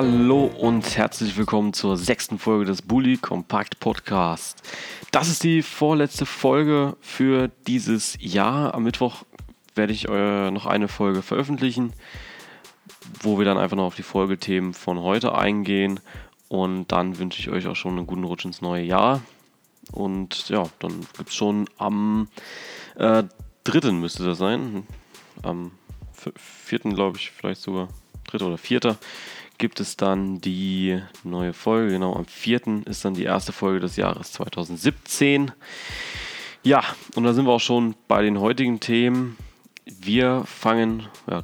hallo und herzlich willkommen zur sechsten Folge des Bully Compact Podcast. Das ist die vorletzte Folge für dieses Jahr. Am Mittwoch werde ich äh, noch eine Folge veröffentlichen, wo wir dann einfach noch auf die Folgethemen von heute eingehen. Und dann wünsche ich euch auch schon einen guten Rutsch ins neue Jahr. Und ja, dann gibt es schon am äh, dritten müsste das sein. Am vierten, glaube ich, vielleicht sogar dritter oder vierter, gibt es dann die neue Folge. Genau, am vierten ist dann die erste Folge des Jahres 2017. Ja, und da sind wir auch schon bei den heutigen Themen. Wir fangen, ja,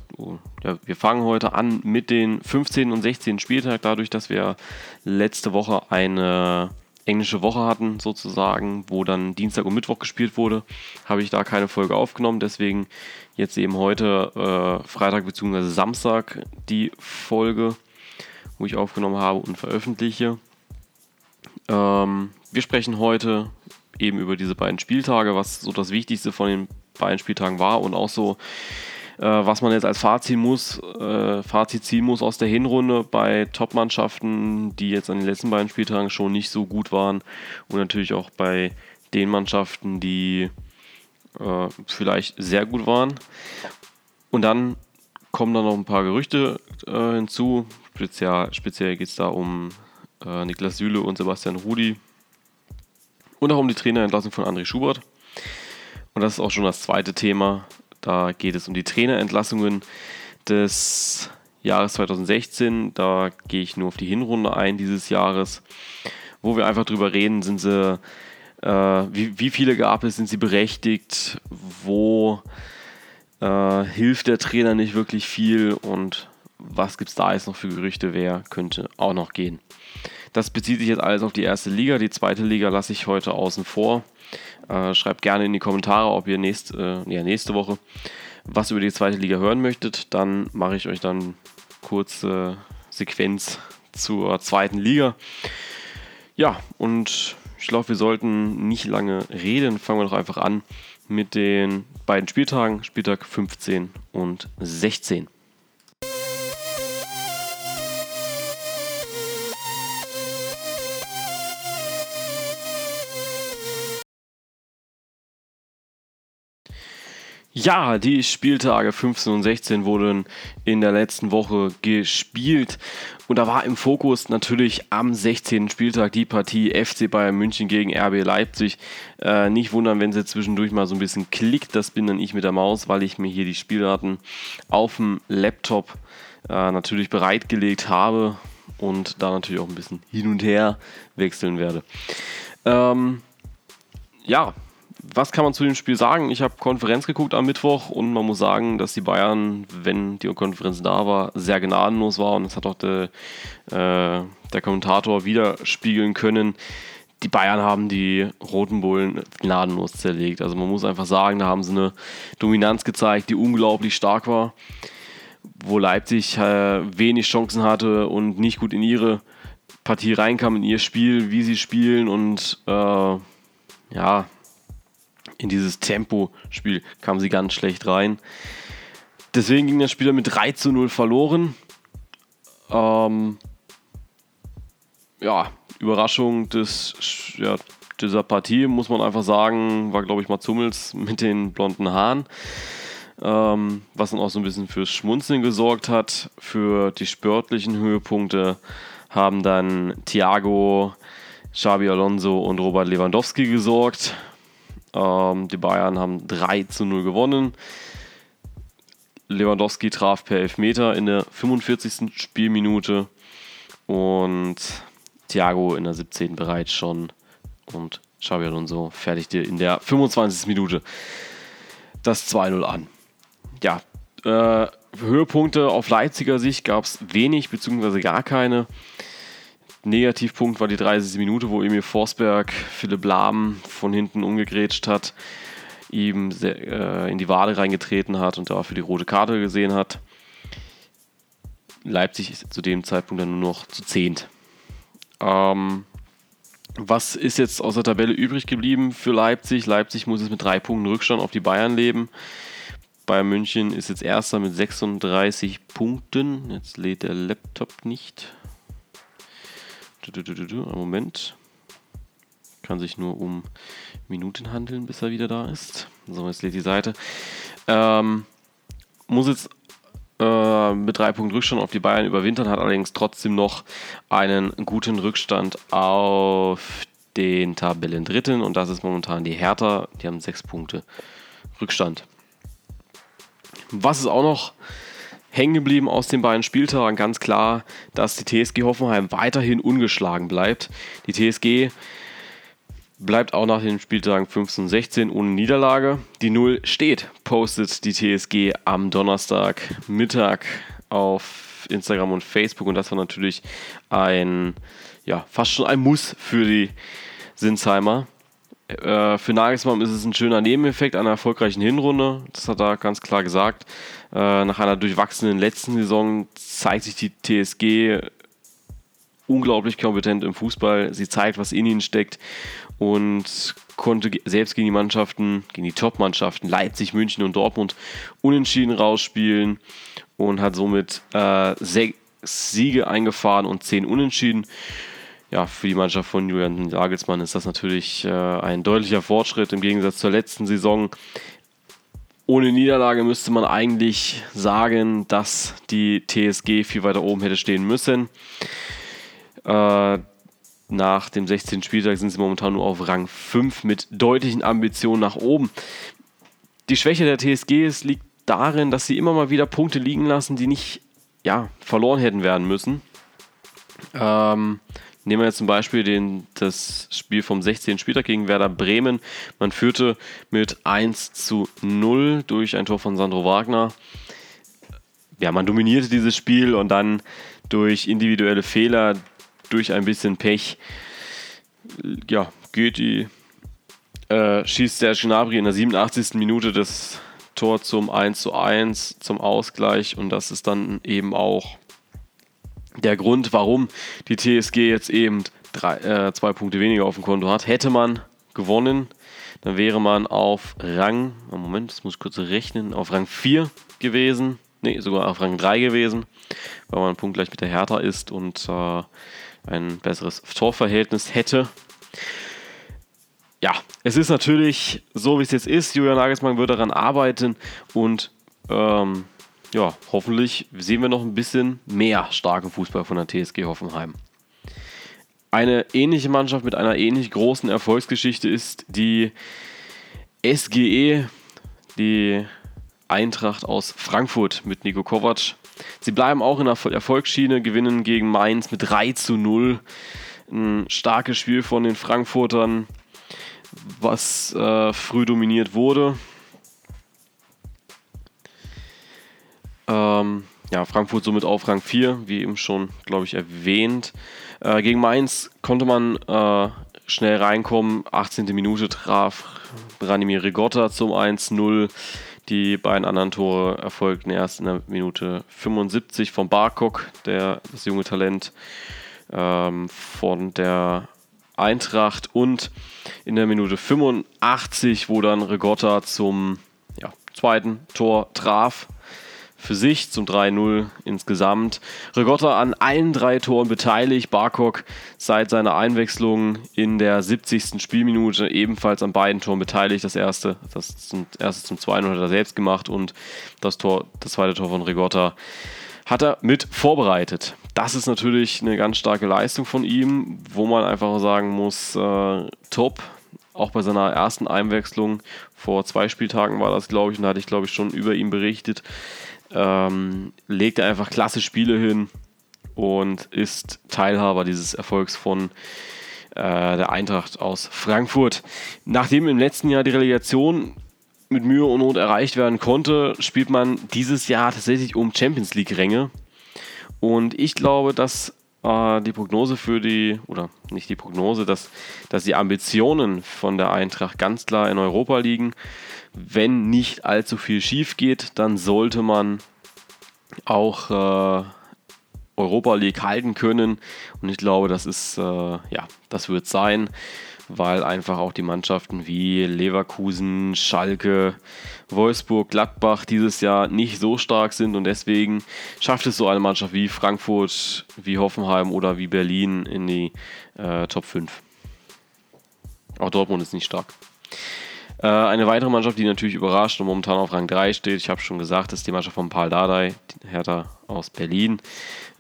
ja, wir fangen heute an mit den 15. und 16. Spieltag, dadurch, dass wir letzte Woche eine englische Woche hatten, sozusagen, wo dann Dienstag und Mittwoch gespielt wurde, habe ich da keine Folge aufgenommen. Deswegen jetzt eben heute äh, Freitag bzw. Samstag die Folge, wo ich aufgenommen habe und veröffentliche. Ähm, wir sprechen heute eben über diese beiden Spieltage, was so das Wichtigste von den beiden Spieltagen war und auch so äh, was man jetzt als Fazit, muss, äh, Fazit ziehen muss aus der Hinrunde bei Top-Mannschaften, die jetzt an den letzten beiden Spieltagen schon nicht so gut waren und natürlich auch bei den Mannschaften, die äh, vielleicht sehr gut waren. Und dann kommen da noch ein paar Gerüchte äh, hinzu. Speziell, speziell geht es da um äh, Niklas Süle und Sebastian Rudi. Und auch um die Trainerentlassung von André Schubert. Und das ist auch schon das zweite Thema, da geht es um die Trainerentlassungen des Jahres 2016. Da gehe ich nur auf die Hinrunde ein dieses Jahres, wo wir einfach drüber reden, sind sie, äh, wie, wie, viele gab es, sind sie berechtigt, wo äh, hilft der Trainer nicht wirklich viel? Und was gibt es da jetzt noch für Gerüchte, wer könnte auch noch gehen. Das bezieht sich jetzt alles auf die erste Liga. Die zweite Liga lasse ich heute außen vor. Äh, schreibt gerne in die Kommentare, ob ihr nächst, äh, ja, nächste Woche was über die zweite Liga hören möchtet. Dann mache ich euch dann kurze Sequenz zur zweiten Liga. Ja, und ich glaube, wir sollten nicht lange reden. Fangen wir doch einfach an mit den beiden Spieltagen, Spieltag 15 und 16. Ja, die Spieltage 15 und 16 wurden in der letzten Woche gespielt. Und da war im Fokus natürlich am 16. Spieltag die Partie FC Bayern München gegen RB Leipzig. Äh, nicht wundern, wenn sie zwischendurch mal so ein bisschen klickt. Das bin dann ich mit der Maus, weil ich mir hier die Spieldaten auf dem Laptop äh, natürlich bereitgelegt habe und da natürlich auch ein bisschen hin und her wechseln werde. Ähm, ja, was kann man zu dem Spiel sagen? Ich habe Konferenz geguckt am Mittwoch und man muss sagen, dass die Bayern, wenn die Konferenz da war, sehr gnadenlos war und das hat auch der, äh, der Kommentator widerspiegeln können. Die Bayern haben die Roten Bullen gnadenlos zerlegt. Also man muss einfach sagen, da haben sie eine Dominanz gezeigt, die unglaublich stark war, wo Leipzig äh, wenig Chancen hatte und nicht gut in ihre Partie reinkam, in ihr Spiel, wie sie spielen und äh, ja, in dieses Tempo-Spiel kam sie ganz schlecht rein. Deswegen ging das Spiel mit 3 zu 0 verloren. Ähm, ja, Überraschung des, ja, dieser Partie, muss man einfach sagen, war, glaube ich, mal Zummels mit den blonden Haaren. Ähm, was dann auch so ein bisschen fürs Schmunzeln gesorgt hat. Für die sportlichen Höhepunkte haben dann Thiago, Xabi Alonso und Robert Lewandowski gesorgt. Ähm, die Bayern haben 3 zu 0 gewonnen. Lewandowski traf per Elfmeter in der 45. Spielminute und Thiago in der 17. bereits schon und Xabi Alonso fertigte in der 25. Minute das 2-0 an. Ja, äh, Höhepunkte auf Leipziger Sicht gab es wenig bzw. gar keine. Negativpunkt war die 30. Minute, wo Emil Forsberg Philipp Lahm von hinten umgegrätscht hat. ihm äh, in die Wade reingetreten hat und dafür die rote Karte gesehen hat. Leipzig ist zu dem Zeitpunkt dann nur noch zu zehnt. Ähm, was ist jetzt aus der Tabelle übrig geblieben für Leipzig? Leipzig muss jetzt mit drei Punkten Rückstand auf die Bayern leben. Bayern München ist jetzt erster mit 36 Punkten. Jetzt lädt der Laptop nicht. Moment. Kann sich nur um Minuten handeln, bis er wieder da ist. So, jetzt lädt die Seite. Ähm, muss jetzt äh, mit drei Punkten Rückstand auf die Bayern überwintern, hat allerdings trotzdem noch einen guten Rückstand auf den Tabellendritten und das ist momentan die Hertha. Die haben sechs Punkte Rückstand. Was ist auch noch hängen geblieben aus den beiden Spieltagen? Ganz klar, dass die TSG Hoffenheim weiterhin ungeschlagen bleibt. Die TSG bleibt auch nach den Spieltagen 15 und 16 ohne Niederlage. Die Null steht, postet die TSG am Donnerstag Mittag auf Instagram und Facebook und das war natürlich ein, ja, fast schon ein Muss für die Sinsheimer. Äh, für Nagelsmann ist es ein schöner Nebeneffekt einer erfolgreichen Hinrunde. Das hat er ganz klar gesagt. Äh, nach einer durchwachsenen letzten Saison zeigt sich die TSG unglaublich kompetent im Fußball. Sie zeigt, was in ihnen steckt und konnte selbst gegen die Mannschaften, gegen die Top-Mannschaften Leipzig, München und Dortmund unentschieden rausspielen und hat somit äh, sechs Siege eingefahren und zehn Unentschieden. Ja, für die Mannschaft von Julian Nagelsmann ist das natürlich äh, ein deutlicher Fortschritt im Gegensatz zur letzten Saison. Ohne Niederlage müsste man eigentlich sagen, dass die TSG viel weiter oben hätte stehen müssen. Äh, nach dem 16. Spieltag sind sie momentan nur auf Rang 5 mit deutlichen Ambitionen nach oben. Die Schwäche der TSG ist, liegt darin, dass sie immer mal wieder Punkte liegen lassen, die nicht ja, verloren hätten werden müssen. Ähm, nehmen wir jetzt zum Beispiel den, das Spiel vom 16. Spieltag gegen Werder Bremen. Man führte mit 1 zu 0 durch ein Tor von Sandro Wagner. Ja, man dominierte dieses Spiel und dann durch individuelle Fehler durch ein bisschen Pech, ja, geht die, äh, schießt der Gnabry in der 87. Minute das Tor zum 1 zu 1, zum Ausgleich und das ist dann eben auch der Grund, warum die TSG jetzt eben drei, äh, zwei Punkte weniger auf dem Konto hat. Hätte man gewonnen, dann wäre man auf Rang, Moment, das muss ich kurz rechnen, auf Rang 4 gewesen. Ne, sogar auf Rang 3 gewesen, weil man punktgleich mit der Hertha ist und äh, ein besseres Torverhältnis hätte. Ja, es ist natürlich so, wie es jetzt ist. Julian Nagelsmann wird daran arbeiten und ähm, ja, hoffentlich sehen wir noch ein bisschen mehr starken Fußball von der TSG Hoffenheim. Eine ähnliche Mannschaft mit einer ähnlich großen Erfolgsgeschichte ist die SGE, die Eintracht aus Frankfurt mit Nico Kovac. Sie bleiben auch in der Erfolgsschiene, gewinnen gegen Mainz mit 3 zu 0. Ein starkes Spiel von den Frankfurtern, was äh, früh dominiert wurde. Ähm, ja, Frankfurt somit auf Rang 4, wie eben schon, glaube ich, erwähnt. Äh, gegen Mainz konnte man äh, schnell reinkommen. 18. Minute traf Branimir Rigotta zum 1-0. Die beiden anderen Tore erfolgten erst in der Minute 75 von Barkok, der, das junge Talent ähm, von der Eintracht und in der Minute 85, wo dann Regotta zum ja, zweiten Tor traf für sich zum 3-0 insgesamt. Regotta an allen drei Toren beteiligt. Barkok seit seiner Einwechslung in der 70. Spielminute ebenfalls an beiden Toren beteiligt. Das erste, das zum, erste zum 2-0 hat er selbst gemacht und das, Tor, das zweite Tor von Regotta hat er mit vorbereitet. Das ist natürlich eine ganz starke Leistung von ihm, wo man einfach sagen muss, äh, top. Auch bei seiner ersten Einwechslung vor zwei Spieltagen war das, glaube ich, und da hatte ich, glaube ich, schon über ihn berichtet ähm, legt er einfach klasse Spiele hin und ist Teilhaber dieses Erfolgs von äh, der Eintracht aus Frankfurt. Nachdem im letzten Jahr die Relegation mit Mühe und Not erreicht werden konnte, spielt man dieses Jahr tatsächlich um Champions League-Ränge. Und ich glaube, dass äh, die Prognose für die, oder nicht die Prognose, dass, dass die Ambitionen von der Eintracht ganz klar in Europa liegen. Wenn nicht allzu viel schief geht, dann sollte man auch äh, Europa League halten können. Und ich glaube, das ist, äh, ja, das wird sein, weil einfach auch die Mannschaften wie Leverkusen, Schalke, Wolfsburg, Gladbach dieses Jahr nicht so stark sind und deswegen schafft es so eine Mannschaft wie Frankfurt, wie Hoffenheim oder wie Berlin in die äh, Top 5. Auch Dortmund ist nicht stark. Äh, eine weitere Mannschaft, die natürlich überrascht und momentan auf Rang 3 steht, ich habe schon gesagt, ist die Mannschaft von Paul Dardai, Hertha aus Berlin.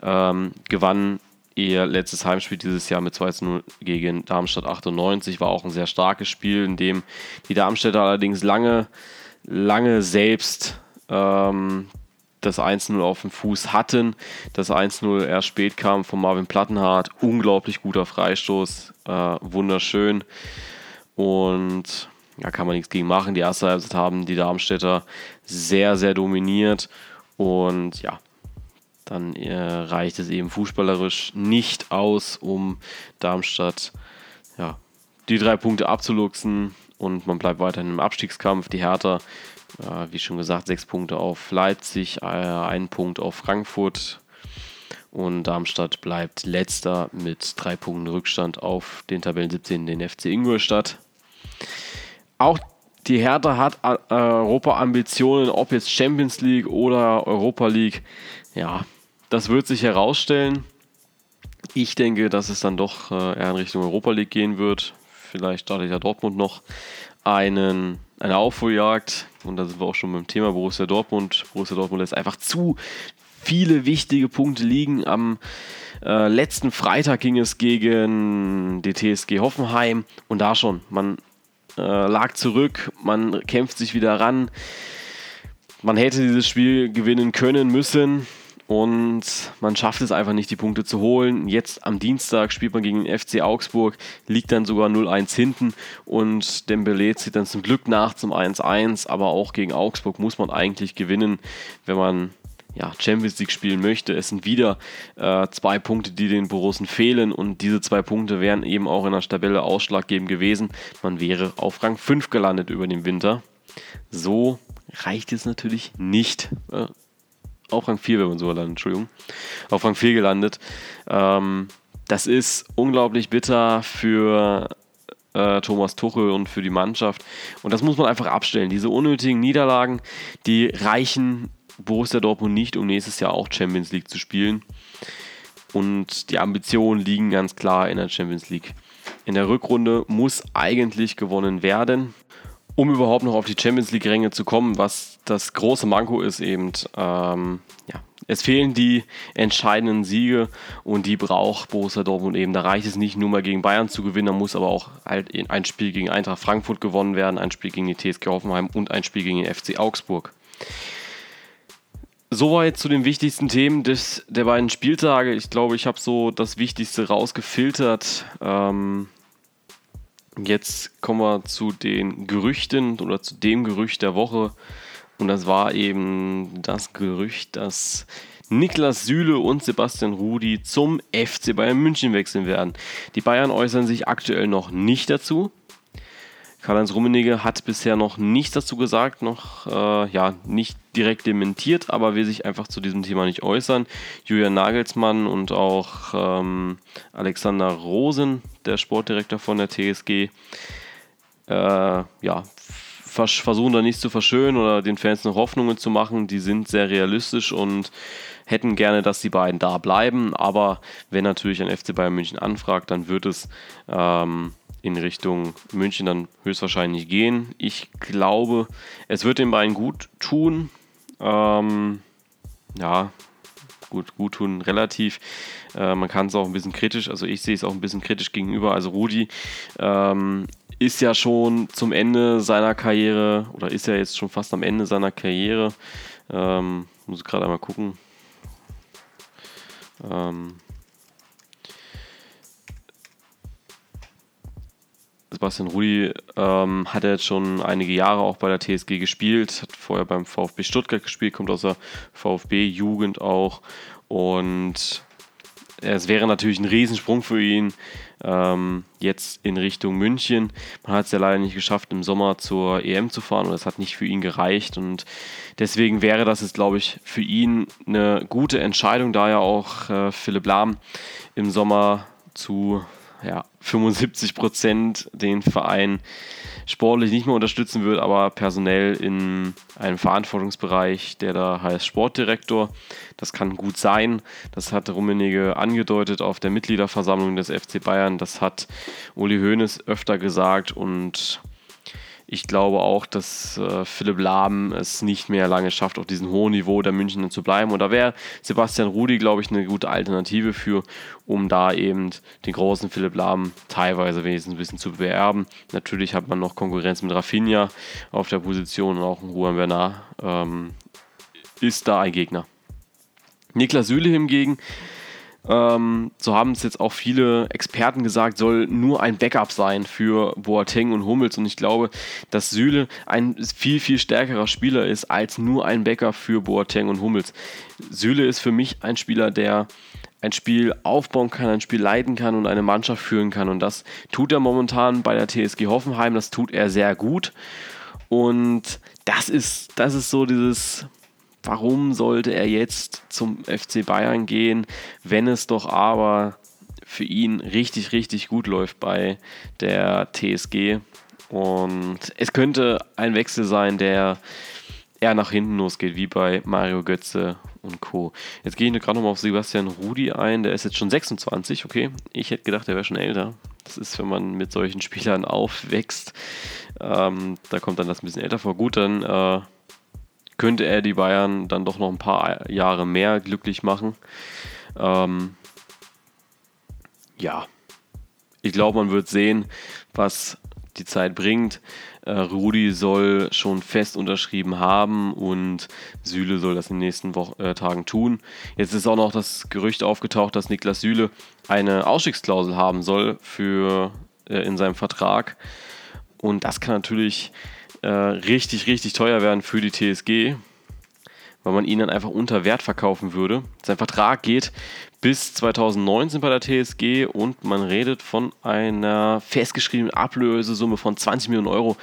Ähm, gewann ihr letztes Heimspiel dieses Jahr mit 2 0 gegen Darmstadt 98. War auch ein sehr starkes Spiel, in dem die Darmstädter allerdings lange, lange selbst ähm, das 1-0 auf dem Fuß hatten. Das 1-0 erst spät kam von Marvin Plattenhardt. Unglaublich guter Freistoß. Äh, wunderschön. Und da kann man nichts gegen machen. Die erste Halbzeit haben die Darmstädter sehr, sehr dominiert. Und ja, dann äh, reicht es eben fußballerisch nicht aus, um Darmstadt ja, die drei Punkte abzuluxen. Und man bleibt weiterhin im Abstiegskampf. Die Hertha, äh, wie schon gesagt, sechs Punkte auf Leipzig, äh, ein Punkt auf Frankfurt. Und Darmstadt bleibt letzter mit drei Punkten Rückstand auf den Tabellen 17, den FC Ingolstadt auch die Hertha hat äh, Europa-Ambitionen, ob jetzt Champions League oder Europa League. Ja, das wird sich herausstellen. Ich denke, dass es dann doch äh, eher in Richtung Europa League gehen wird. Vielleicht startet ja Dortmund noch einen, eine Aufholjagd. Und da sind wir auch schon beim Thema Borussia Dortmund. Borussia Dortmund lässt einfach zu viele wichtige Punkte liegen. Am äh, letzten Freitag ging es gegen die TSG Hoffenheim und da schon, man lag zurück, man kämpft sich wieder ran. Man hätte dieses Spiel gewinnen können müssen und man schafft es einfach nicht, die Punkte zu holen. Jetzt am Dienstag spielt man gegen den FC Augsburg, liegt dann sogar 0-1 hinten und Dembele zieht dann zum Glück nach zum 1-1, aber auch gegen Augsburg muss man eigentlich gewinnen, wenn man ja, Champions League spielen möchte. Es sind wieder äh, zwei Punkte, die den Borussen fehlen und diese zwei Punkte wären eben auch in der Tabelle ausschlaggebend gewesen. Man wäre auf Rang 5 gelandet über den Winter. So reicht es natürlich nicht. Äh, auf Rang 4, wenn man so landet, Entschuldigung. Auf Rang 4 gelandet. Ähm, das ist unglaublich bitter für äh, Thomas Tuchel und für die Mannschaft. Und das muss man einfach abstellen. Diese unnötigen Niederlagen, die reichen Borussia Dortmund nicht, um nächstes Jahr auch Champions League zu spielen. Und die Ambitionen liegen ganz klar in der Champions League. In der Rückrunde muss eigentlich gewonnen werden, um überhaupt noch auf die Champions League-Ränge zu kommen, was das große Manko ist eben. Ähm, ja, es fehlen die entscheidenden Siege und die braucht Borussia Dortmund eben. Da reicht es nicht nur mal gegen Bayern zu gewinnen, da muss aber auch halt ein Spiel gegen Eintracht Frankfurt gewonnen werden, ein Spiel gegen die TSG Hoffenheim und ein Spiel gegen den FC Augsburg. Soweit zu den wichtigsten Themen des, der beiden Spieltage. Ich glaube, ich habe so das Wichtigste rausgefiltert. Ähm, jetzt kommen wir zu den Gerüchten oder zu dem Gerücht der Woche. Und das war eben das Gerücht, dass Niklas Süle und Sebastian Rudi zum FC Bayern München wechseln werden. Die Bayern äußern sich aktuell noch nicht dazu. Karl-Heinz Rummenigge hat bisher noch nichts dazu gesagt, noch äh, ja, nicht direkt dementiert, aber will sich einfach zu diesem Thema nicht äußern. Julian Nagelsmann und auch ähm, Alexander Rosen, der Sportdirektor von der TSG, äh, ja, vers versuchen da nichts zu verschönen oder den Fans noch Hoffnungen zu machen. Die sind sehr realistisch und hätten gerne, dass die beiden da bleiben. Aber wenn natürlich ein FC Bayern München anfragt, dann wird es ähm, in Richtung München dann höchstwahrscheinlich gehen. Ich glaube, es wird den beiden gut tun. Ähm, ja, gut, gut tun relativ. Äh, man kann es auch ein bisschen kritisch, also ich sehe es auch ein bisschen kritisch gegenüber. Also Rudi ähm, ist ja schon zum Ende seiner Karriere oder ist ja jetzt schon fast am Ende seiner Karriere. Ähm, muss gerade einmal gucken. Ähm, Sebastian Rudi ähm, hat jetzt schon einige Jahre auch bei der TSG gespielt, hat vorher beim VfB Stuttgart gespielt, kommt aus der VfB-Jugend auch und es wäre natürlich ein Riesensprung für ihn ähm, jetzt in Richtung München. Man hat es ja leider nicht geschafft, im Sommer zur EM zu fahren und das hat nicht für ihn gereicht. Und deswegen wäre das jetzt, glaube ich, für ihn eine gute Entscheidung, da ja auch äh, Philipp Lahm im Sommer zu ja, 75 Prozent den Verein sportlich nicht mehr unterstützen wird, aber personell in einem Verantwortungsbereich, der da heißt Sportdirektor. Das kann gut sein. Das hat Rummenigge angedeutet auf der Mitgliederversammlung des FC Bayern. Das hat Uli Hoeneß öfter gesagt und ich glaube auch, dass äh, Philipp Lahm es nicht mehr lange schafft, auf diesem hohen Niveau der Münchner zu bleiben. Und da wäre Sebastian Rudi, glaube ich, eine gute Alternative für, um da eben den großen Philipp Lahm teilweise wenigstens ein bisschen zu beerben. Natürlich hat man noch Konkurrenz mit Rafinha auf der Position und auch ein Juan Bernard ähm, ist da ein Gegner. Niklas Süle hingegen ähm, so haben es jetzt auch viele Experten gesagt, soll nur ein Backup sein für Boateng und Hummels. Und ich glaube, dass Süle ein viel, viel stärkerer Spieler ist als nur ein Backup für Boateng und Hummels. Süle ist für mich ein Spieler, der ein Spiel aufbauen kann, ein Spiel leiten kann und eine Mannschaft führen kann. Und das tut er momentan bei der TSG Hoffenheim. Das tut er sehr gut. Und das ist, das ist so dieses warum sollte er jetzt zum FC Bayern gehen, wenn es doch aber für ihn richtig, richtig gut läuft bei der TSG. Und es könnte ein Wechsel sein, der eher nach hinten losgeht, wie bei Mario Götze und Co. Jetzt gehe ich gerade nochmal auf Sebastian Rudi ein, der ist jetzt schon 26, okay. Ich hätte gedacht, der wäre schon älter. Das ist, wenn man mit solchen Spielern aufwächst, ähm, da kommt dann das ein bisschen älter vor. Gut, dann äh, könnte er die Bayern dann doch noch ein paar Jahre mehr glücklich machen. Ähm, ja, ich glaube, man wird sehen, was die Zeit bringt. Äh, Rudi soll schon fest unterschrieben haben und Süle soll das in den nächsten Wo äh, Tagen tun. Jetzt ist auch noch das Gerücht aufgetaucht, dass Niklas Süle eine Ausstiegsklausel haben soll für, äh, in seinem Vertrag. Und das kann natürlich äh, richtig, richtig teuer werden für die TSG, weil man ihn dann einfach unter Wert verkaufen würde. Sein Vertrag geht bis 2019 bei der TSG und man redet von einer festgeschriebenen Ablösesumme von 20 Millionen Euro.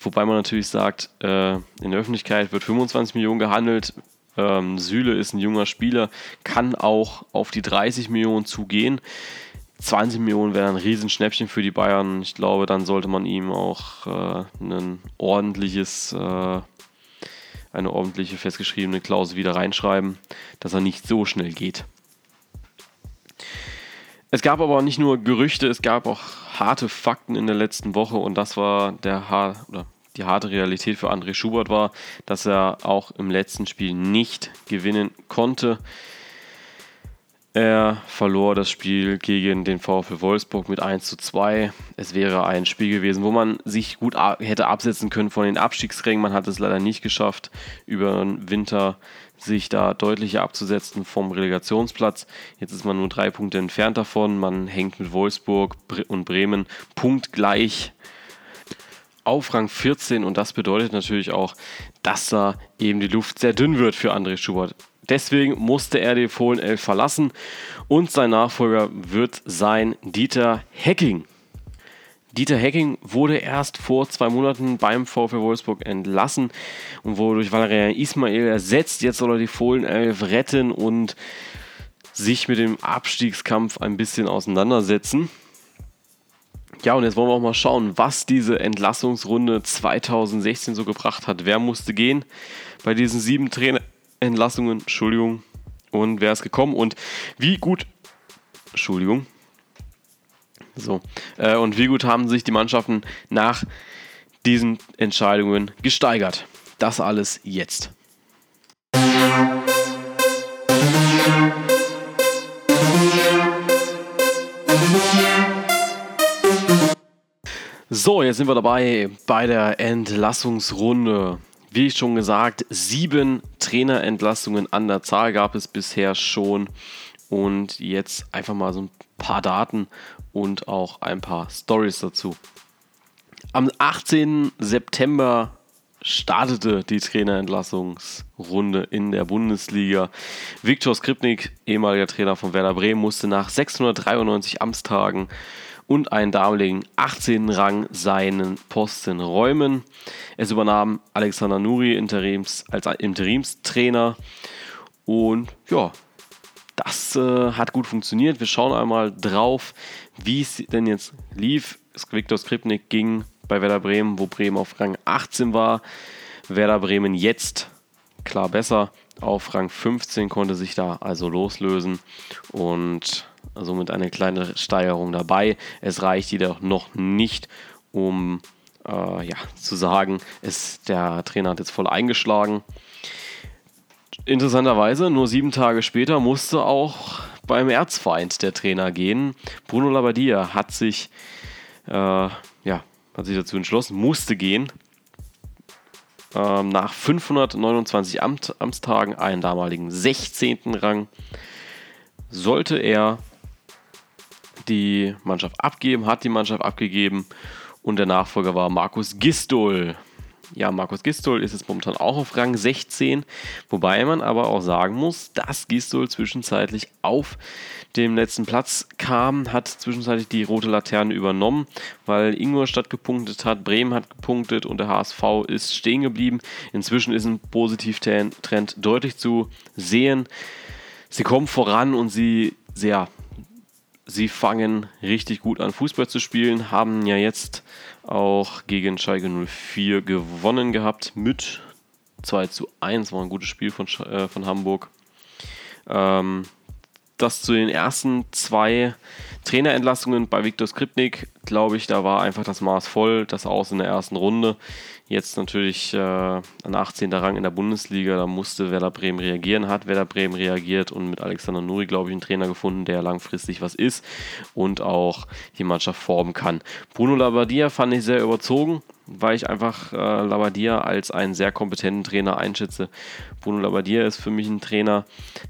Wobei man natürlich sagt, äh, in der Öffentlichkeit wird 25 Millionen gehandelt. Ähm, Süle ist ein junger Spieler, kann auch auf die 30 Millionen zugehen. 20 Millionen wäre ein Riesenschnäppchen für die Bayern. Ich glaube, dann sollte man ihm auch äh, ein ordentliches, äh, eine ordentliche festgeschriebene Klausel wieder reinschreiben, dass er nicht so schnell geht. Es gab aber nicht nur Gerüchte, es gab auch harte Fakten in der letzten Woche und das war der ha oder die harte Realität für André Schubert war, dass er auch im letzten Spiel nicht gewinnen konnte. Er verlor das Spiel gegen den VfL Wolfsburg mit 1 zu 2. Es wäre ein Spiel gewesen, wo man sich gut hätte absetzen können von den Abstiegsrängen. Man hat es leider nicht geschafft, über den Winter sich da deutlicher abzusetzen vom Relegationsplatz. Jetzt ist man nur drei Punkte entfernt davon. Man hängt mit Wolfsburg und Bremen punktgleich auf Rang 14 und das bedeutet natürlich auch, dass da eben die Luft sehr dünn wird für André Schubert. Deswegen musste er die Fohlen 11 verlassen und sein Nachfolger wird sein Dieter Hecking. Dieter Hecking wurde erst vor zwei Monaten beim VfL Wolfsburg entlassen und wurde durch Valerian Ismail ersetzt. Jetzt soll er die Fohlen 11 retten und sich mit dem Abstiegskampf ein bisschen auseinandersetzen. Ja, und jetzt wollen wir auch mal schauen, was diese Entlassungsrunde 2016 so gebracht hat. Wer musste gehen bei diesen sieben Trainer? Entlassungen, Entschuldigung, und wer ist gekommen und wie gut, Entschuldigung, so, äh, und wie gut haben sich die Mannschaften nach diesen Entscheidungen gesteigert. Das alles jetzt. So, jetzt sind wir dabei bei der Entlassungsrunde. Wie schon gesagt, sieben Trainerentlassungen an der Zahl gab es bisher schon. Und jetzt einfach mal so ein paar Daten und auch ein paar Stories dazu. Am 18. September startete die Trainerentlassungsrunde in der Bundesliga. Viktor Skripnik, ehemaliger Trainer von Werder Bremen, musste nach 693 Amtstagen und einen damaligen 18. Rang seinen Posten räumen. Es übernahm Alexander Nuri Interims, als Interimstrainer und ja, das äh, hat gut funktioniert. Wir schauen einmal drauf, wie es denn jetzt lief. Viktor Skripnik ging bei Werder Bremen, wo Bremen auf Rang 18 war. Werder Bremen jetzt klar besser. Auf Rang 15 konnte sich da also loslösen und somit eine kleine Steigerung dabei. Es reicht jedoch noch nicht, um äh, ja, zu sagen, es, der Trainer hat jetzt voll eingeschlagen. Interessanterweise, nur sieben Tage später musste auch beim Erzfeind der Trainer gehen. Bruno Labbadia hat sich, äh, ja, hat sich dazu entschlossen, musste gehen. Ähm, nach 529 Amt, Amtstagen, einen damaligen 16. Rang, sollte er die Mannschaft abgeben, hat die Mannschaft abgegeben und der Nachfolger war Markus Gistol. Ja, Markus Gistol ist jetzt momentan auch auf Rang 16, wobei man aber auch sagen muss, dass Gistol zwischenzeitlich auf dem letzten Platz kam, hat zwischenzeitlich die rote Laterne übernommen, weil Ingolstadt gepunktet hat, Bremen hat gepunktet und der HSV ist stehen geblieben. Inzwischen ist ein Positivtrend deutlich zu sehen. Sie kommen voran und sie, sehr, sie fangen richtig gut an, Fußball zu spielen, haben ja jetzt auch gegen Schalke 04 gewonnen gehabt mit 2 zu 1. War ein gutes Spiel von, äh, von Hamburg. Ähm, das zu den ersten zwei Trainerentlassungen bei Viktor Skripnik, glaube ich, da war einfach das Maß voll, das Aus in der ersten Runde. Jetzt natürlich äh, ein 18. Rang in der Bundesliga, da musste Werder Bremen reagieren, hat Werder Bremen reagiert und mit Alexander Nuri, glaube ich, einen Trainer gefunden, der langfristig was ist und auch die Mannschaft formen kann. Bruno Labbadia fand ich sehr überzogen, weil ich einfach äh, Labbadia als einen sehr kompetenten Trainer einschätze. Bruno Labbadia ist für mich ein Trainer,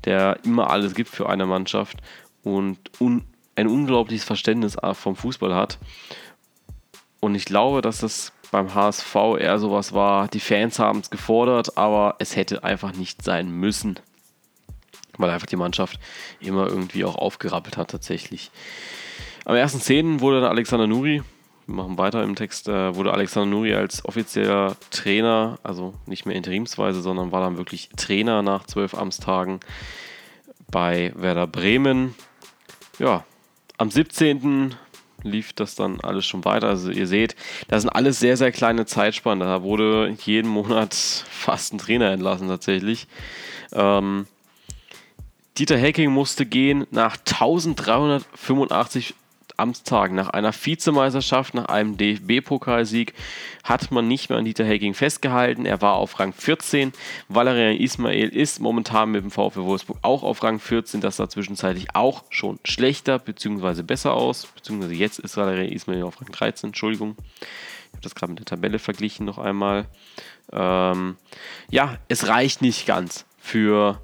der immer alles gibt für eine Mannschaft und un ein unglaubliches Verständnis vom Fußball hat. Und ich glaube, dass das beim HSV eher sowas war, die Fans haben es gefordert, aber es hätte einfach nicht sein müssen. Weil einfach die Mannschaft immer irgendwie auch aufgerappelt hat tatsächlich. Am ersten Szenen wurde dann Alexander Nuri, wir machen weiter im Text, äh, wurde Alexander Nuri als offizieller Trainer, also nicht mehr interimsweise, sondern war dann wirklich Trainer nach zwölf Amtstagen bei Werder Bremen. Ja, am 17 lief das dann alles schon weiter. Also ihr seht, das sind alles sehr, sehr kleine Zeitspannen. Da wurde jeden Monat fast ein Trainer entlassen tatsächlich. Ähm, Dieter Hecking musste gehen nach 1385 Amtstagen, nach einer Vizemeisterschaft, nach einem DFB-Pokalsieg, hat man nicht mehr an Dieter Hecking festgehalten. Er war auf Rang 14. Valerian Ismail ist momentan mit dem VfW Wolfsburg auch auf Rang 14. Das sah zwischenzeitlich auch schon schlechter bzw. besser aus. Beziehungsweise jetzt ist Valerian Ismail auf Rang 13. Entschuldigung. Ich habe das gerade mit der Tabelle verglichen noch einmal. Ähm, ja, es reicht nicht ganz für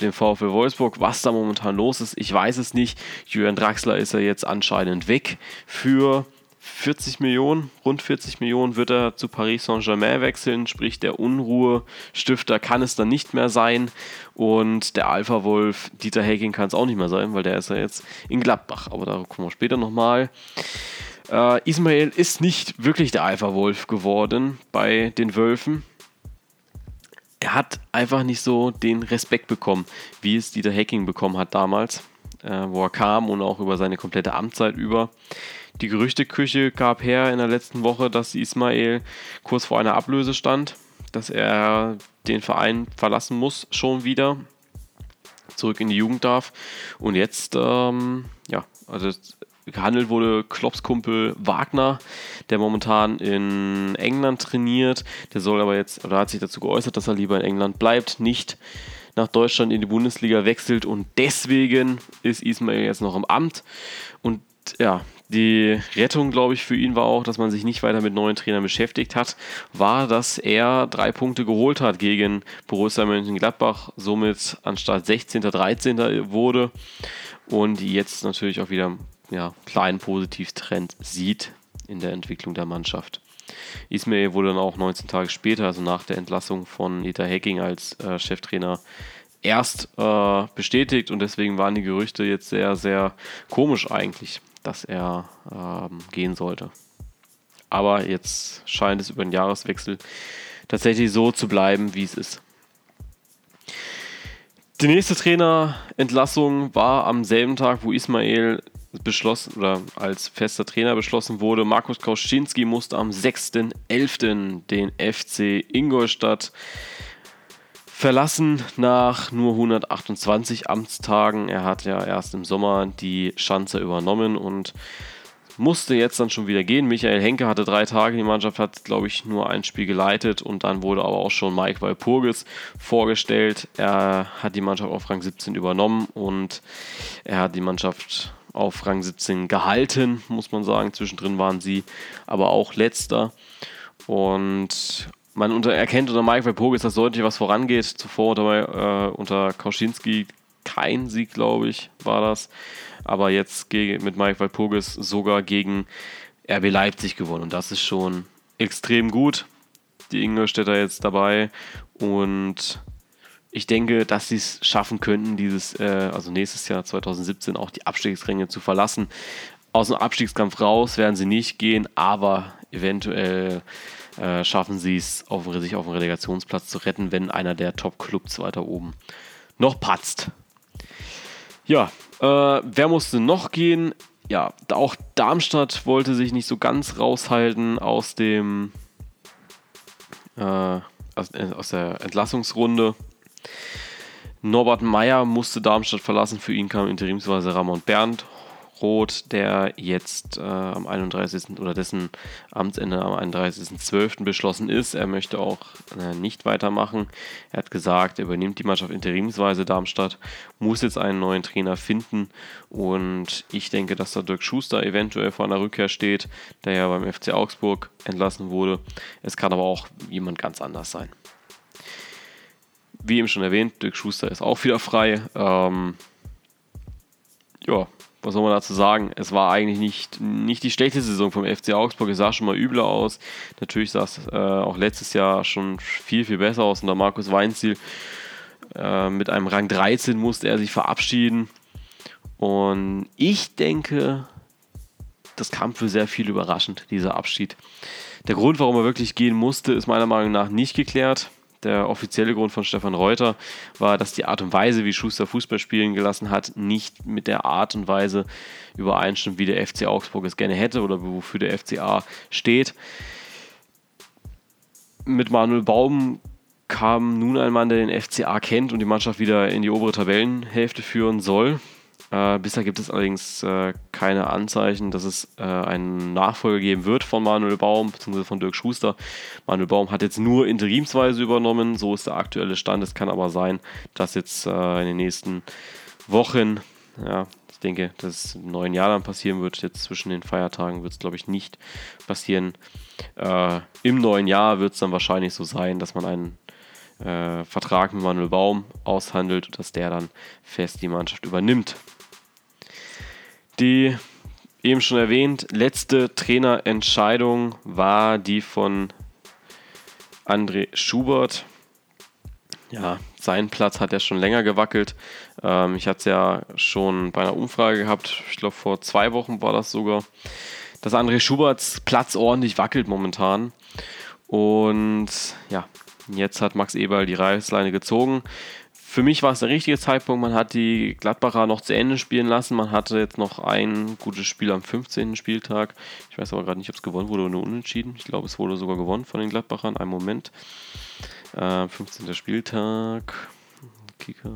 dem VfL Wolfsburg. Was da momentan los ist, ich weiß es nicht. Julian Draxler ist ja jetzt anscheinend weg für 40 Millionen, rund 40 Millionen wird er zu Paris Saint-Germain wechseln, sprich der Unruhestifter kann es dann nicht mehr sein und der Alpha-Wolf Dieter Hacking kann es auch nicht mehr sein, weil der ist ja jetzt in Gladbach, aber da kommen wir später nochmal. Äh, Ismail ist nicht wirklich der Alpha-Wolf geworden bei den Wölfen er hat einfach nicht so den Respekt bekommen, wie es Dieter Hacking bekommen hat damals, äh, wo er kam und auch über seine komplette Amtszeit über. Die Gerüchteküche gab her in der letzten Woche, dass Ismail kurz vor einer Ablöse stand, dass er den Verein verlassen muss, schon wieder zurück in die Jugend darf. Und jetzt, ähm, ja, also gehandelt wurde Klopps Kumpel Wagner, der momentan in England trainiert. Der soll aber jetzt, oder hat sich dazu geäußert, dass er lieber in England bleibt, nicht nach Deutschland in die Bundesliga wechselt und deswegen ist Ismail jetzt noch im Amt. Und ja, die Rettung, glaube ich, für ihn war auch, dass man sich nicht weiter mit neuen Trainern beschäftigt hat, war, dass er drei Punkte geholt hat gegen Borussia Mönchengladbach, somit anstatt 16. 13. wurde und jetzt natürlich auch wieder ja, kleinen Positivtrend sieht in der Entwicklung der Mannschaft. Ismail wurde dann auch 19 Tage später, also nach der Entlassung von Nita Hacking als äh, Cheftrainer, erst äh, bestätigt und deswegen waren die Gerüchte jetzt sehr, sehr komisch eigentlich, dass er ähm, gehen sollte. Aber jetzt scheint es über den Jahreswechsel tatsächlich so zu bleiben, wie es ist. Die nächste Trainerentlassung war am selben Tag, wo Ismail beschlossen oder als fester Trainer beschlossen wurde. Markus Kauschinski musste am 6.11. den FC Ingolstadt verlassen nach nur 128 Amtstagen. Er hat ja erst im Sommer die Schanze übernommen und musste jetzt dann schon wieder gehen. Michael Henke hatte drei Tage, die Mannschaft hat, glaube ich, nur ein Spiel geleitet und dann wurde aber auch schon Mike Walpurgis vorgestellt. Er hat die Mannschaft auf Rang 17 übernommen und er hat die Mannschaft auf Rang 17 gehalten, muss man sagen. Zwischendrin waren sie aber auch letzter. Und man unter, erkennt unter Mike Walpurgis, dass deutlich was vorangeht. Zuvor unter, äh, unter Kauschinski kein Sieg, glaube ich, war das. Aber jetzt gegen, mit Mike Walpurgis sogar gegen RB Leipzig gewonnen. Und das ist schon extrem gut. Die Ingolstädter jetzt dabei. Und ich denke, dass sie es schaffen könnten, dieses, äh, also nächstes Jahr 2017 auch die Abstiegsränge zu verlassen. Aus dem Abstiegskampf raus werden sie nicht gehen, aber eventuell äh, schaffen sie es, auf, sich auf den Relegationsplatz zu retten, wenn einer der Top-Clubs weiter oben noch patzt. Ja, äh, wer musste noch gehen? Ja, auch Darmstadt wollte sich nicht so ganz raushalten aus dem äh, aus, äh, aus der Entlassungsrunde. Norbert Meyer musste Darmstadt verlassen. Für ihn kam interimsweise Ramon Bernd Roth, der jetzt äh, am 31. oder dessen Amtsende am 31.12. beschlossen ist. Er möchte auch äh, nicht weitermachen. Er hat gesagt, er übernimmt die Mannschaft interimsweise Darmstadt, muss jetzt einen neuen Trainer finden und ich denke, dass da Dirk Schuster eventuell vor einer Rückkehr steht, der ja beim FC Augsburg entlassen wurde. Es kann aber auch jemand ganz anders sein. Wie eben schon erwähnt, Dirk Schuster ist auch wieder frei. Ähm, ja, was soll man dazu sagen? Es war eigentlich nicht, nicht die schlechte Saison vom FC Augsburg. Es sah schon mal übler aus. Natürlich sah es äh, auch letztes Jahr schon viel, viel besser aus. Und da Markus Weinziel äh, mit einem Rang 13 musste er sich verabschieden. Und ich denke, das kam für sehr viel überraschend, dieser Abschied. Der Grund, warum er wirklich gehen musste, ist meiner Meinung nach nicht geklärt. Der offizielle Grund von Stefan Reuter war, dass die Art und Weise, wie Schuster Fußball spielen gelassen hat, nicht mit der Art und Weise übereinstimmt, wie der FC Augsburg es gerne hätte oder wofür der FCA steht. Mit Manuel Baum kam nun ein Mann, der den FCA kennt und die Mannschaft wieder in die obere Tabellenhälfte führen soll. Äh, bisher gibt es allerdings äh, keine Anzeichen, dass es äh, einen Nachfolger geben wird von Manuel Baum bzw. von Dirk Schuster. Manuel Baum hat jetzt nur interimsweise übernommen, so ist der aktuelle Stand. Es kann aber sein, dass jetzt äh, in den nächsten Wochen, ja, ich denke, dass es im neuen Jahr dann passieren wird. Jetzt zwischen den Feiertagen wird es, glaube ich, nicht passieren. Äh, Im neuen Jahr wird es dann wahrscheinlich so sein, dass man einen äh, Vertrag mit Manuel Baum aushandelt dass der dann fest die Mannschaft übernimmt. Die eben schon erwähnt, letzte Trainerentscheidung war die von André Schubert. Ja, sein Platz hat ja schon länger gewackelt. Ähm, ich hatte es ja schon bei einer Umfrage gehabt, ich glaube vor zwei Wochen war das sogar, dass André Schuberts Platz ordentlich wackelt momentan. Und ja, jetzt hat Max Eberl die Reißleine gezogen für mich war es der richtige Zeitpunkt. Man hat die Gladbacher noch zu Ende spielen lassen. Man hatte jetzt noch ein gutes Spiel am 15. Spieltag. Ich weiß aber gerade nicht, ob es gewonnen wurde oder nur unentschieden. Ich glaube, es wurde sogar gewonnen von den Gladbachern. Ein Moment. Äh, 15. Spieltag. Kicker.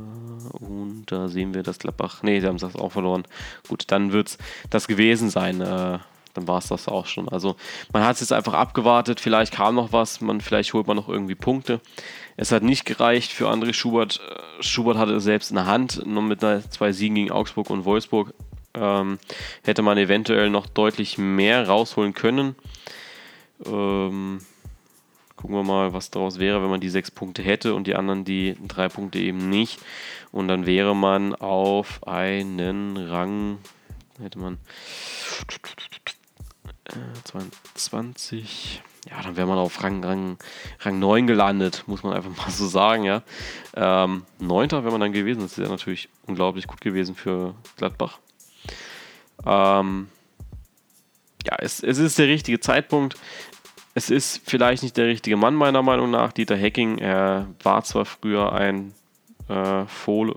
Und da sehen wir das Gladbach. Ne, sie haben es auch verloren. Gut, dann wird es das gewesen sein. Äh, dann war es das auch schon. Also man hat es jetzt einfach abgewartet, vielleicht kam noch was, man, vielleicht holt man noch irgendwie Punkte. Es hat nicht gereicht für André Schubert. Äh, Schubert hatte es selbst in der Hand, nur mit zwei Siegen gegen Augsburg und Wolfsburg ähm, hätte man eventuell noch deutlich mehr rausholen können. Ähm, gucken wir mal, was daraus wäre, wenn man die sechs Punkte hätte und die anderen die drei Punkte eben nicht. Und dann wäre man auf einen Rang, hätte man 22. Ja, dann wäre man auf Rang, Rang, Rang 9 gelandet, muss man einfach mal so sagen, ja. Ähm, 9. wäre man dann gewesen, das wäre natürlich unglaublich gut gewesen für Gladbach. Ähm, ja, es, es ist der richtige Zeitpunkt. Es ist vielleicht nicht der richtige Mann, meiner Meinung nach. Dieter Hecking, er war zwar früher ein äh, Fohle,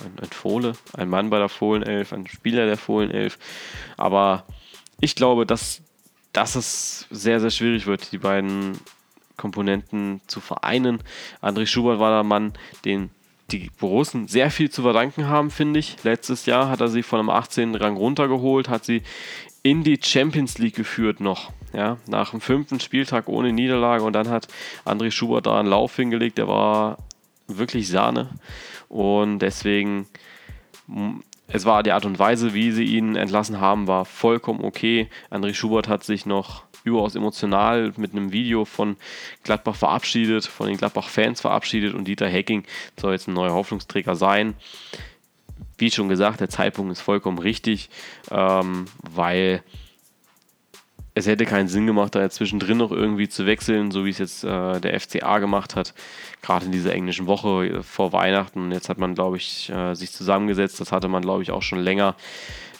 ein, ein Fohle, ein Mann bei der Fohlenelf, ein Spieler der Fohlenelf, aber ich glaube, dass, dass es sehr, sehr schwierig wird, die beiden Komponenten zu vereinen. André Schubert war der Mann, den die Borussen sehr viel zu verdanken haben, finde ich. Letztes Jahr hat er sie von einem 18. Rang runtergeholt, hat sie in die Champions League geführt noch. Ja, nach dem fünften Spieltag ohne Niederlage und dann hat André Schubert da einen Lauf hingelegt, der war wirklich Sahne und deswegen es war die Art und Weise, wie sie ihn entlassen haben, war vollkommen okay. André Schubert hat sich noch überaus emotional mit einem Video von Gladbach verabschiedet, von den Gladbach-Fans verabschiedet und Dieter Hecking soll jetzt ein neuer Hoffnungsträger sein. Wie schon gesagt, der Zeitpunkt ist vollkommen richtig, ähm, weil es hätte keinen Sinn gemacht, da zwischendrin noch irgendwie zu wechseln, so wie es jetzt äh, der FCA gemacht hat, gerade in dieser englischen Woche äh, vor Weihnachten. Jetzt hat man, glaube ich, äh, sich zusammengesetzt. Das hatte man, glaube ich, auch schon länger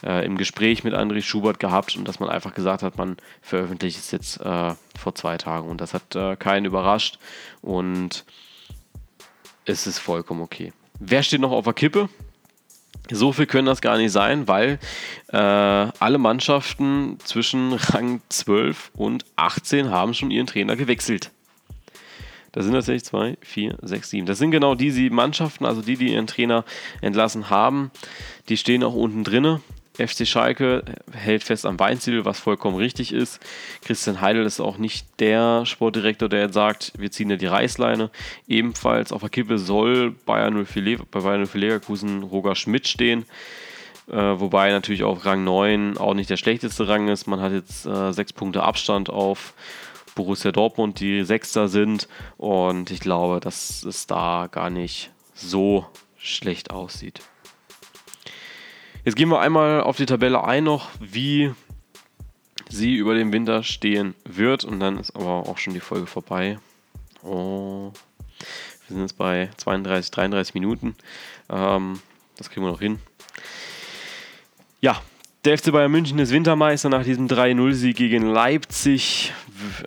äh, im Gespräch mit André Schubert gehabt und dass man einfach gesagt hat, man veröffentlicht es jetzt äh, vor zwei Tagen. Und das hat äh, keinen überrascht und es ist vollkommen okay. Wer steht noch auf der Kippe? So viel können das gar nicht sein, weil äh, alle Mannschaften zwischen Rang 12 und 18 haben schon ihren Trainer gewechselt. Da sind tatsächlich 2, 4, 6, 7. Das sind genau die sieben Mannschaften, also die, die ihren Trainer entlassen haben. Die stehen auch unten drinne. FC Schalke hält fest am Weinziel, was vollkommen richtig ist. Christian Heidel ist auch nicht der Sportdirektor, der jetzt sagt, wir ziehen ja die Reißleine. Ebenfalls auf der Kippe soll Bayern 04, bei Bayern 04 Leverkusen Roger Schmidt stehen. Äh, wobei natürlich auch Rang 9 auch nicht der schlechteste Rang ist. Man hat jetzt äh, sechs Punkte Abstand auf Borussia Dortmund, die Sechster sind. Und ich glaube, dass es da gar nicht so schlecht aussieht. Jetzt gehen wir einmal auf die Tabelle ein noch, wie sie über den Winter stehen wird. Und dann ist aber auch schon die Folge vorbei. Oh, wir sind jetzt bei 32, 33 Minuten. Ähm, das kriegen wir noch hin. Ja, der FC Bayern München ist Wintermeister nach diesem 3-0-Sieg gegen Leipzig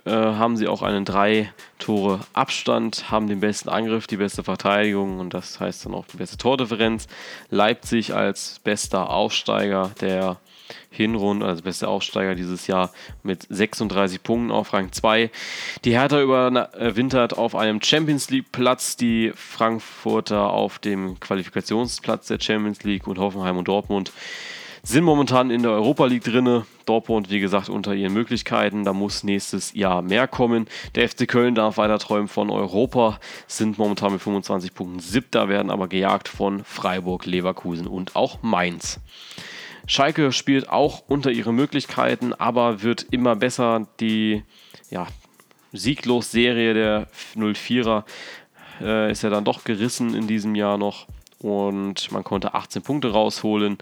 äh, haben sie auch einen drei Tore Abstand, haben den besten Angriff, die beste Verteidigung und das heißt dann auch die beste Tordifferenz. Leipzig als bester Aufsteiger der Hinrunde, also bester Aufsteiger dieses Jahr mit 36 Punkten auf Rang 2. Die Hertha überwintert auf einem Champions League Platz, die Frankfurter auf dem Qualifikationsplatz der Champions League und Hoffenheim und Dortmund sind momentan in der Europa League drin. Dortmund, wie gesagt, unter ihren Möglichkeiten. Da muss nächstes Jahr mehr kommen. Der FC Köln darf weiter träumen von Europa, sind momentan mit 25 Punkten siebter, werden aber gejagt von Freiburg, Leverkusen und auch Mainz. Schalke spielt auch unter ihren Möglichkeiten, aber wird immer besser. Die ja, Sieglos-Serie der 04er äh, ist ja dann doch gerissen in diesem Jahr noch und man konnte 18 Punkte rausholen.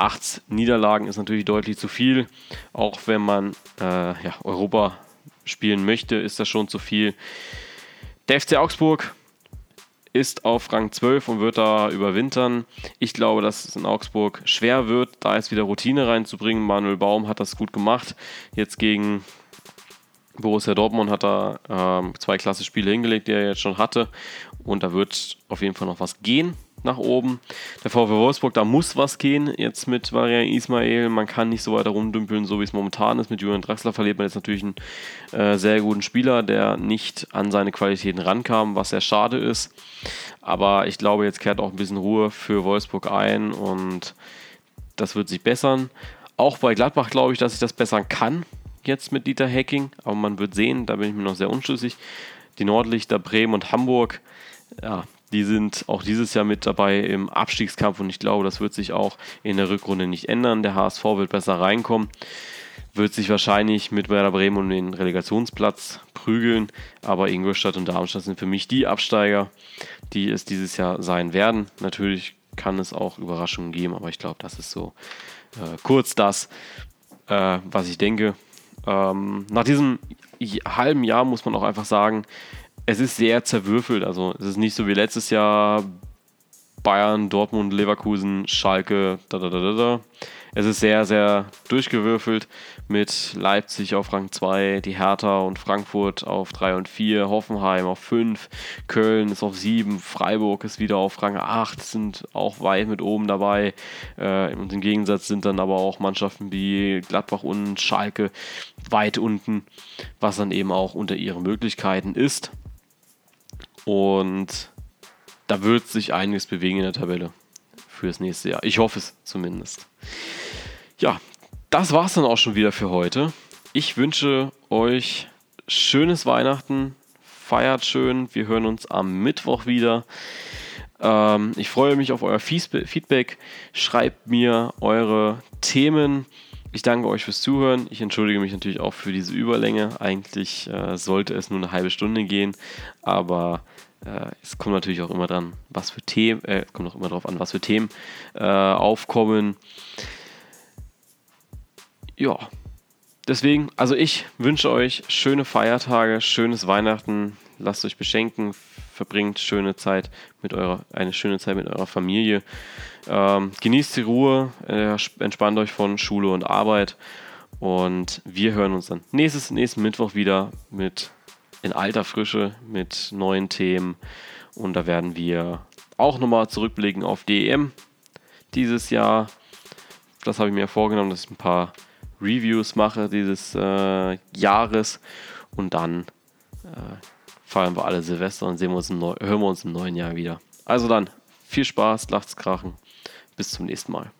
Acht Niederlagen ist natürlich deutlich zu viel. Auch wenn man äh, ja, Europa spielen möchte, ist das schon zu viel. Der FC Augsburg ist auf Rang 12 und wird da überwintern. Ich glaube, dass es in Augsburg schwer wird, da jetzt wieder Routine reinzubringen. Manuel Baum hat das gut gemacht. Jetzt gegen Borussia Dortmund hat er ähm, zwei klasse Spiele hingelegt, die er jetzt schon hatte. Und da wird auf jeden Fall noch was gehen nach oben. Der VfW Wolfsburg, da muss was gehen jetzt mit Varian Ismail. Man kann nicht so weiter rumdümpeln, so wie es momentan ist. Mit Julian Draxler verliert man jetzt natürlich einen äh, sehr guten Spieler, der nicht an seine Qualitäten rankam, was sehr schade ist. Aber ich glaube, jetzt kehrt auch ein bisschen Ruhe für Wolfsburg ein und das wird sich bessern. Auch bei Gladbach glaube ich, dass sich das bessern kann jetzt mit Dieter Hacking, aber man wird sehen, da bin ich mir noch sehr unschlüssig. Die Nordlichter Bremen und Hamburg, ja, die sind auch dieses Jahr mit dabei im Abstiegskampf und ich glaube, das wird sich auch in der Rückrunde nicht ändern. Der HSV wird besser reinkommen, wird sich wahrscheinlich mit Werder Bremen um den Relegationsplatz prügeln, aber Ingolstadt und Darmstadt sind für mich die Absteiger, die es dieses Jahr sein werden. Natürlich kann es auch Überraschungen geben, aber ich glaube, das ist so äh, kurz das, äh, was ich denke. ähm, nach diesem halben Jahr muss man auch einfach sagen, es ist sehr zerwürfelt. Also es ist nicht so wie letztes Jahr Bayern, Dortmund, Leverkusen, Schalke, da, da, da, da, da. Es ist sehr, sehr durchgewürfelt mit Leipzig auf Rang 2, die Hertha und Frankfurt auf 3 und 4, Hoffenheim auf 5, Köln ist auf 7, Freiburg ist wieder auf Rang 8, sind auch weit mit oben dabei. Äh, und im Gegensatz sind dann aber auch Mannschaften wie Gladbach und Schalke weit unten, was dann eben auch unter ihren Möglichkeiten ist. Und da wird sich einiges bewegen in der Tabelle fürs nächste Jahr. Ich hoffe es zumindest. Ja, das war es dann auch schon wieder für heute. Ich wünsche euch schönes Weihnachten. Feiert schön. Wir hören uns am Mittwoch wieder. Ähm, ich freue mich auf euer Feedback. Schreibt mir eure Themen. Ich danke euch fürs Zuhören. Ich entschuldige mich natürlich auch für diese Überlänge. Eigentlich äh, sollte es nur eine halbe Stunde gehen, aber äh, es kommt natürlich auch immer dran, was für Themen, äh, kommt auch immer darauf an, was für Themen äh, aufkommen. Ja, deswegen, also ich wünsche euch schöne Feiertage, schönes Weihnachten, lasst euch beschenken, verbringt schöne Zeit mit eurer, eine schöne Zeit mit eurer Familie. Ähm, genießt die Ruhe, äh, entspannt euch von Schule und Arbeit und wir hören uns dann nächstes, nächsten Mittwoch wieder mit in alter Frische mit neuen Themen. Und da werden wir auch nochmal zurückblicken auf DEM dieses Jahr. Das habe ich mir vorgenommen, dass ich ein paar Reviews mache dieses äh, Jahres. Und dann äh, feiern wir alle Silvester und sehen wir uns hören wir uns im neuen Jahr wieder. Also dann, viel Spaß, lasst's krachen. Bis zum nächsten Mal.